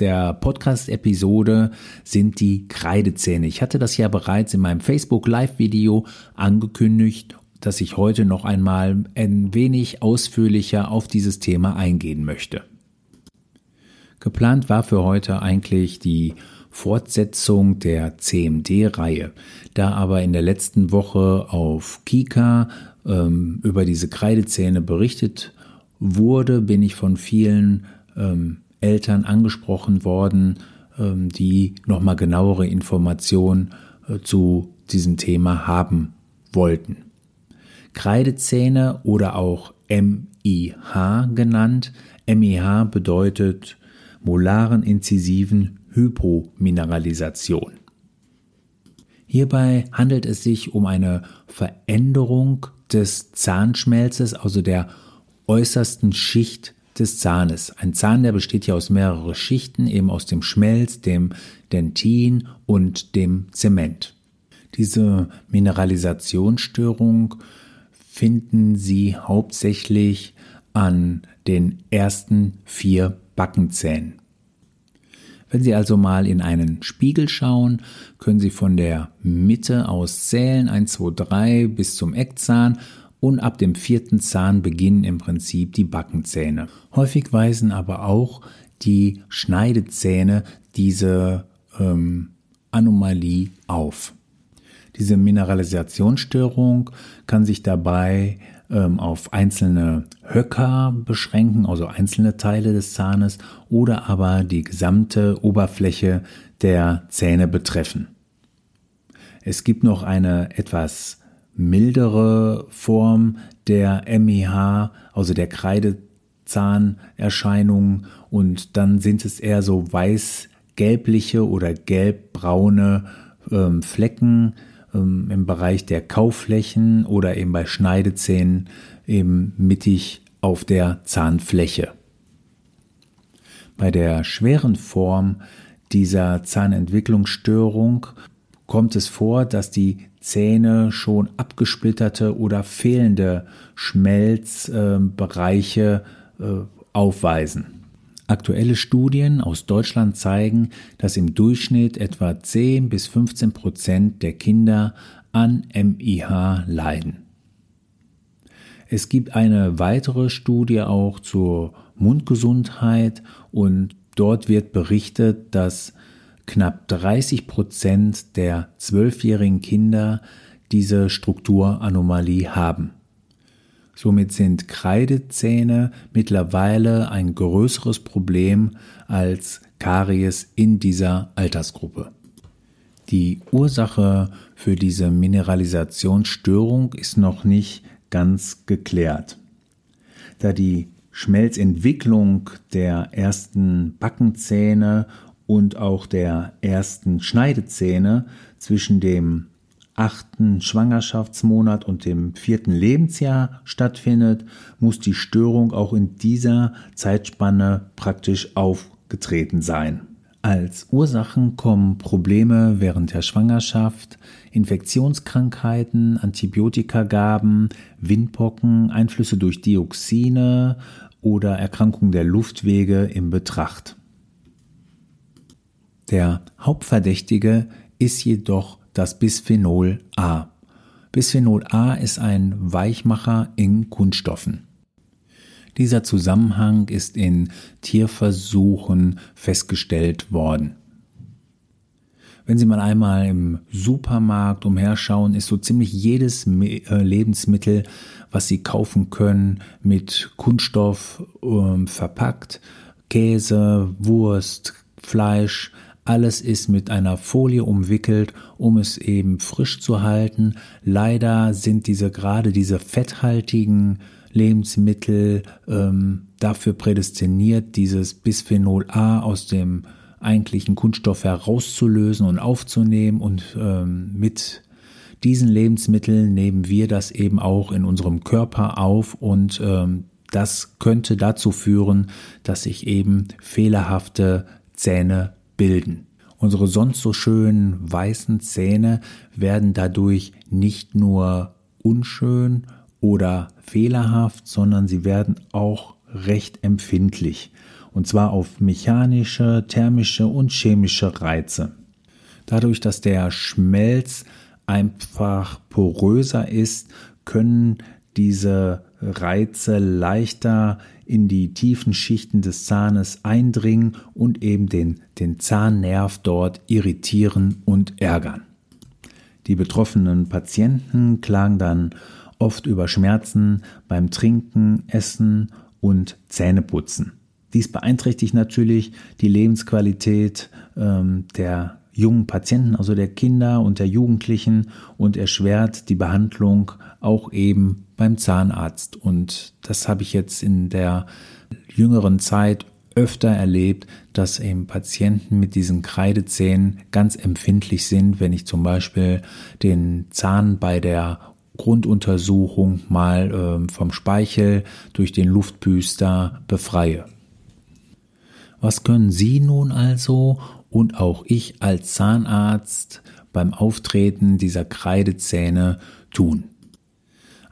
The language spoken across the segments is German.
der Podcast-Episode sind die Kreidezähne. Ich hatte das ja bereits in meinem Facebook Live-Video angekündigt, dass ich heute noch einmal ein wenig ausführlicher auf dieses Thema eingehen möchte. Geplant war für heute eigentlich die Fortsetzung der CMD-Reihe. Da aber in der letzten Woche auf Kika ähm, über diese Kreidezähne berichtet wurde, bin ich von vielen ähm, Eltern angesprochen worden, ähm, die nochmal genauere Informationen äh, zu diesem Thema haben wollten. Kreidezähne oder auch MIH genannt. MIH bedeutet molaren inzisiven Hypomineralisation. Hierbei handelt es sich um eine Veränderung des Zahnschmelzes, also der äußersten Schicht des Zahnes. Ein Zahn, der besteht ja aus mehreren Schichten, eben aus dem Schmelz, dem Dentin und dem Zement. Diese Mineralisationsstörung finden Sie hauptsächlich an den ersten vier Backenzähnen. Wenn Sie also mal in einen Spiegel schauen, können Sie von der Mitte aus zählen, 1, 2, 3 bis zum Eckzahn und ab dem vierten Zahn beginnen im Prinzip die Backenzähne. Häufig weisen aber auch die Schneidezähne diese ähm, Anomalie auf. Diese Mineralisationsstörung kann sich dabei ähm, auf einzelne Höcker beschränken, also einzelne Teile des Zahnes, oder aber die gesamte Oberfläche der Zähne betreffen. Es gibt noch eine etwas mildere Form der MIH, also der Kreidezahnerscheinung, und dann sind es eher so weiß-gelbliche oder gelbbraune ähm, Flecken, ähm, im Bereich der Kaufflächen oder eben bei Schneidezähnen eben mittig auf der Zahnfläche. Bei der schweren Form dieser Zahnentwicklungsstörung kommt es vor, dass die Zähne schon abgesplitterte oder fehlende Schmelzbereiche äh, aufweisen. Aktuelle Studien aus Deutschland zeigen, dass im Durchschnitt etwa 10 bis 15 Prozent der Kinder an MIH leiden. Es gibt eine weitere Studie auch zur Mundgesundheit und dort wird berichtet, dass knapp 30 Prozent der zwölfjährigen Kinder diese Strukturanomalie haben. Somit sind Kreidezähne mittlerweile ein größeres Problem als Karies in dieser Altersgruppe. Die Ursache für diese Mineralisationsstörung ist noch nicht ganz geklärt. Da die Schmelzentwicklung der ersten Backenzähne und auch der ersten Schneidezähne zwischen dem achten Schwangerschaftsmonat und dem vierten Lebensjahr stattfindet, muss die Störung auch in dieser Zeitspanne praktisch aufgetreten sein. Als Ursachen kommen Probleme während der Schwangerschaft, Infektionskrankheiten, Antibiotikagaben, Windpocken, Einflüsse durch Dioxine oder Erkrankungen der Luftwege in Betracht. Der Hauptverdächtige ist jedoch das Bisphenol A. Bisphenol A ist ein Weichmacher in Kunststoffen. Dieser Zusammenhang ist in Tierversuchen festgestellt worden. Wenn Sie mal einmal im Supermarkt umherschauen, ist so ziemlich jedes äh, Lebensmittel, was Sie kaufen können, mit Kunststoff äh, verpackt. Käse, Wurst, Fleisch, Alles ist mit einer Folie umwickelt, um es eben frisch zu halten. Leider sind diese gerade diese fetthaltigen Lebensmittel ähm, dafür prädestiniert, dieses Bisphenol A aus dem eigentlichen Kunststoff herauszulösen und aufzunehmen und ähm, mit diesen Lebensmitteln nehmen wir das eben auch in unserem Körper auf und ähm, das könnte dazu führen, dass sich eben fehlerhafte Zähne bilden. Unsere sonst so schönen weißen Zähne werden dadurch nicht nur unschön oder fehlerhaft, sondern sie werden auch recht empfindlich. Und zwar auf mechanische, thermische und chemische Reize. Dadurch, dass der Schmelz einfach poröser ist, können diese Reize leichter in die tiefen Schichten des Zahnes eindringen und eben den, den Zahnnerv dort irritieren und ärgern. Die betroffenen Patienten klagen dann oft über Schmerzen beim Trinken, Essen und Zähneputzen. Dies beeinträchtigt natürlich die Lebensqualität ähm, der jungen Patienten, also der Kinder und der Jugendlichen und erschwert die Behandlung auch eben beim Zahnarzt. Und das habe ich jetzt in der jüngeren Zeit öfter erlebt, dass eben Patienten mit diesen Kreidezähnen ganz empfindlich sind, wenn ich zum Beispiel den Zahn bei der Grunduntersuchung mal äh, vom Speichel durch den Luftbüster befreie. Was können Sie nun also und auch ich als Zahnarzt beim Auftreten dieser Kreidezähne tun?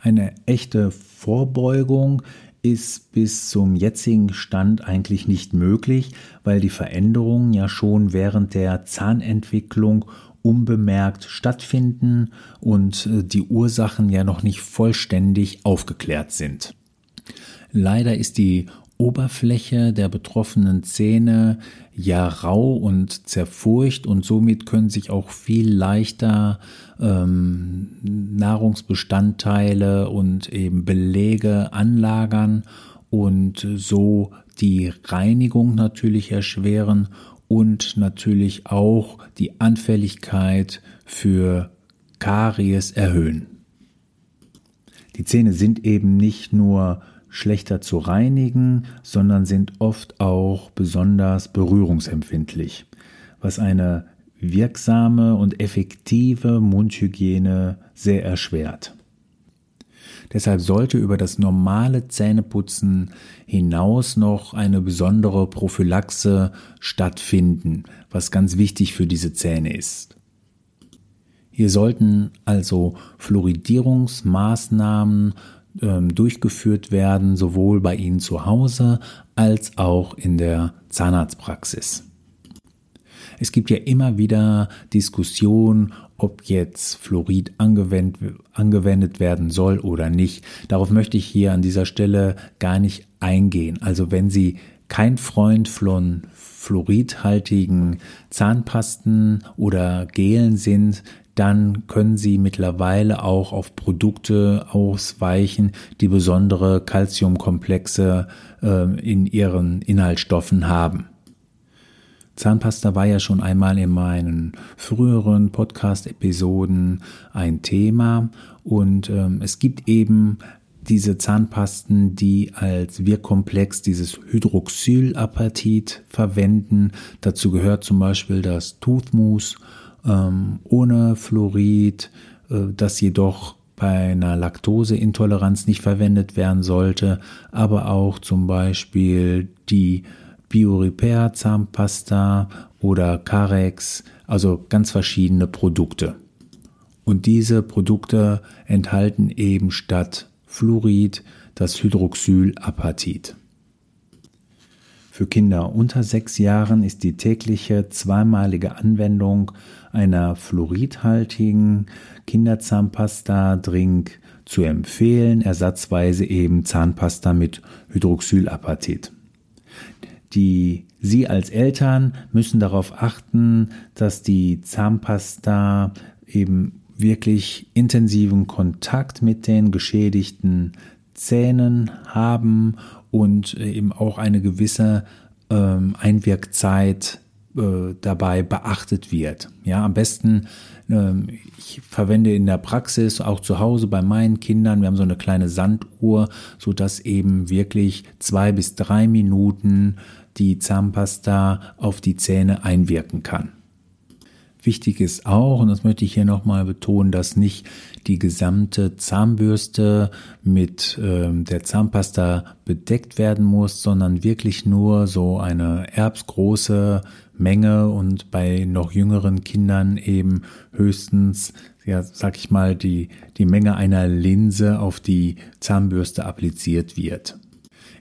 Eine echte Vorbeugung ist bis zum jetzigen Stand eigentlich nicht möglich, weil die Veränderungen ja schon während der Zahnentwicklung unbemerkt stattfinden und äh, die Ursachen ja noch nicht vollständig aufgeklärt sind. Leider ist die Oberfläche der betroffenen Zähne ja rau und zerfurcht und somit können sich auch viel leichter ähm, Nahrungsbestandteile und eben Belege anlagern und so die Reinigung natürlich erschweren und natürlich auch die Anfälligkeit für Karies erhöhen. Die Zähne sind eben nicht nur schlechter zu reinigen, sondern sind oft auch besonders berührungsempfindlich, was eine wirksame und effektive Mundhygiene sehr erschwert. Deshalb sollte über das normale Zähneputzen hinaus noch eine besondere Prophylaxe stattfinden, was ganz wichtig für diese Zähne ist. Hier sollten also Fluoridierungsmaßnahmen ähm, durchgeführt werden, sowohl bei Ihnen zu Hause als auch in der Zahnarztpraxis. Es gibt ja immer wieder Diskussionen, ob jetzt Fluorid angewendet, angewendet werden soll oder nicht. Darauf möchte ich hier an dieser Stelle gar nicht eingehen. Also wenn Sie kein Freund von fluoridhaltigen Zahnpasten oder Gelen sind, dann können Sie mittlerweile auch auf Produkte ausweichen, die besondere Calciumkomplexe äh, in ihren Inhaltsstoffen haben. Zahnpasta war ja schon einmal in meinen früheren Podcast-Episoden ein Thema und ähm, es gibt eben diese Zahnpasten, die als Wirkkomplex dieses Hydroxylapatit verwenden. Dazu gehört zum Beispiel das Toothmousse ähm, ohne Fluorid, äh, das jedoch bei einer Laktoseintoleranz nicht verwendet werden sollte, aber auch zum Beispiel die Biorepair Zahnpasta oder Carex, also ganz verschiedene Produkte. Und diese Produkte enthalten eben statt Fluorid das Hydroxylapatit. Für Kinder unter sechs Jahren ist die tägliche zweimalige Anwendung einer fluoridhaltigen Kinderzahnpasta-Drink zu empfehlen, ersatzweise eben Zahnpasta mit Hydroxylapatit. Die Sie als Eltern müssen darauf achten, dass die Zahnpasta eben wirklich intensiven Kontakt mit den geschädigten Zähnen haben und eben auch eine gewisse ähm, Einwirkzeit äh, dabei beachtet wird. Ja, am besten, ähm, ich verwende in der Praxis auch zu Hause bei meinen Kindern, wir haben so eine kleine Sanduhr, so dass eben wirklich zwei bis drei Minuten die Zahnpasta auf die Zähne einwirken kann. Wichtig ist auch, und das möchte ich hier nochmal betonen, dass nicht die gesamte Zahnbürste mit äh, der Zahnpasta bedeckt werden muss, sondern wirklich nur so eine erbsgroße Menge und bei noch jüngeren Kindern eben höchstens, ja, sag ich mal, die, die Menge einer Linse auf die Zahnbürste appliziert wird.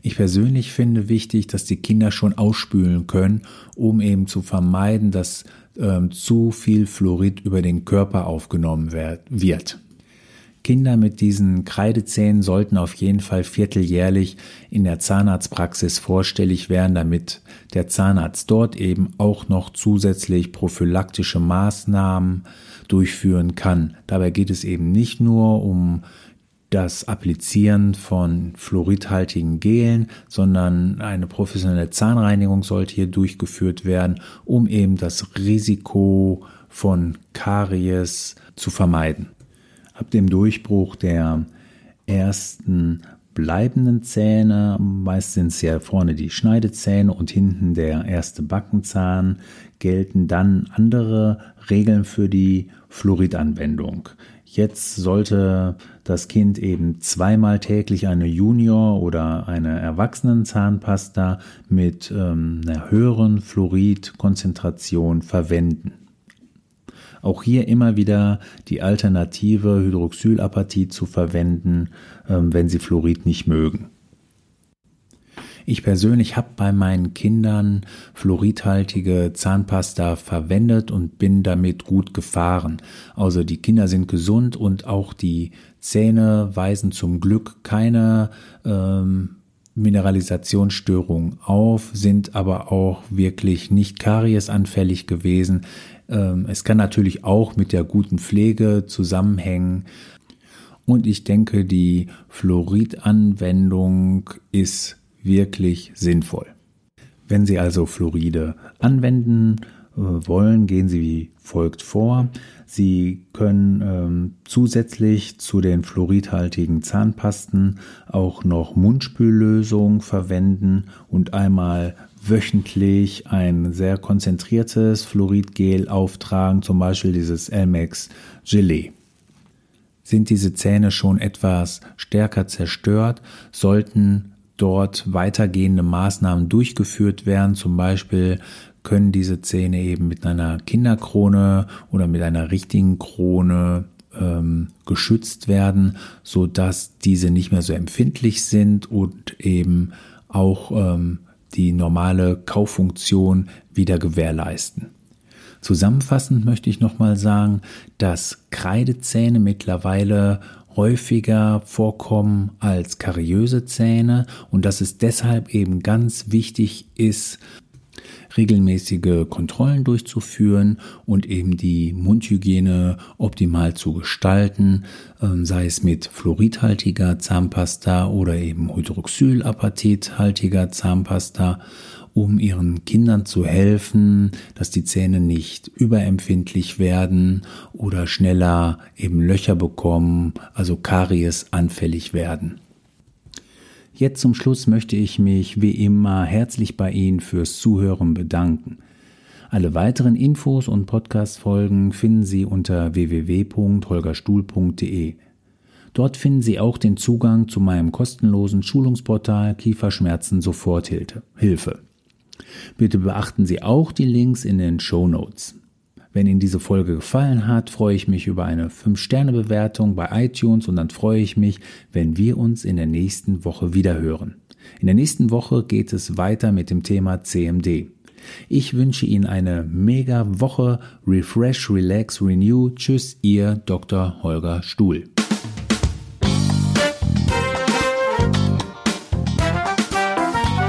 Ich persönlich finde wichtig, dass die Kinder schon ausspülen können, um eben zu vermeiden, dass ähm, zu viel Fluorid über den Körper aufgenommen wird. Kinder mit diesen Kreidezähnen sollten auf jeden Fall vierteljährlich in der Zahnarztpraxis vorstellig werden, damit der Zahnarzt dort eben auch noch zusätzlich prophylaktische Maßnahmen durchführen kann. Dabei geht es eben nicht nur um das Applizieren von fluoridhaltigen Gelen, sondern eine professionelle Zahnreinigung sollte hier durchgeführt werden, um eben das Risiko von Karies zu vermeiden. Ab dem Durchbruch der ersten bleibenden Zähne, meist sind es ja vorne die Schneidezähne und hinten der erste Backenzahn, gelten dann andere Regeln für die Fluoridanwendung. Jetzt sollte das Kind eben zweimal täglich eine Junior- oder eine Erwachsenenzahnpasta mit ähm, einer höheren Fluoridkonzentration verwenden. Auch hier immer wieder die alternative Hydroxylapathie zu verwenden, ähm, wenn Sie Fluorid nicht mögen. Ich persönlich habe bei meinen Kindern fluoridhaltige Zahnpasta verwendet und bin damit gut gefahren. Also die Kinder sind gesund und auch die Zähne weisen zum Glück keine ähm, Mineralisationsstörungen auf, sind aber auch wirklich nicht kariesanfällig gewesen. Ähm, es kann natürlich auch mit der guten Pflege zusammenhängen. Und ich denke, die Fluoridanwendung ist wirklich sinnvoll. Wenn Sie also Fluoride anwenden äh, wollen, gehen Sie wie folgt vor. Sie können ähm, zusätzlich zu den fluoridhaltigen Zahnpasten auch noch Mundspüllösung verwenden und einmal wöchentlich ein sehr konzentriertes Fluoridgel auftragen, zum Beispiel dieses Elmex Gelee. Sind diese Zähne schon etwas stärker zerstört, sollten dort weitergehende Maßnahmen durchgeführt werden. Zum Beispiel können diese Zähne eben mit einer Kinderkrone oder mit einer richtigen Krone ähm, geschützt werden, so dass diese nicht mehr so empfindlich sind und eben auch ähm, die normale Kauffunktion wieder gewährleisten. Zusammenfassend möchte ich nochmal sagen, dass Kreidezähne mittlerweile häufiger vorkommen als kariöse Zähne und dass es deshalb eben ganz wichtig ist, regelmäßige Kontrollen durchzuführen und eben die Mundhygiene optimal zu gestalten, ähm, sei es mit fluoridhaltiger Zahnpasta oder eben hydroxylapatithaltiger Zahnpasta um ihren Kindern zu helfen, dass die Zähne nicht überempfindlich werden oder schneller eben Löcher bekommen, also Karies anfällig werden. Jetzt zum Schluss möchte ich mich wie immer herzlich bei Ihnen fürs Zuhören bedanken. Alle weiteren Infos und Podcast-Folgen finden Sie unter www.holgerstuhl.de. Dort finden Sie auch den Zugang zu meinem kostenlosen Schulungsportal Kieferschmerzen Soforthilfe. Bitte beachten Sie auch die Links in den Show Notes. Wenn Ihnen diese Folge gefallen hat, freue ich mich über eine 5-Sterne-Bewertung bei iTunes und dann freue ich mich, wenn wir uns in der nächsten Woche wieder hören. In der nächsten Woche geht es weiter mit dem Thema CMD. Ich wünsche Ihnen eine mega Woche. Refresh, Relax, Renew. Tschüss, Ihr Dr. Holger Stuhl.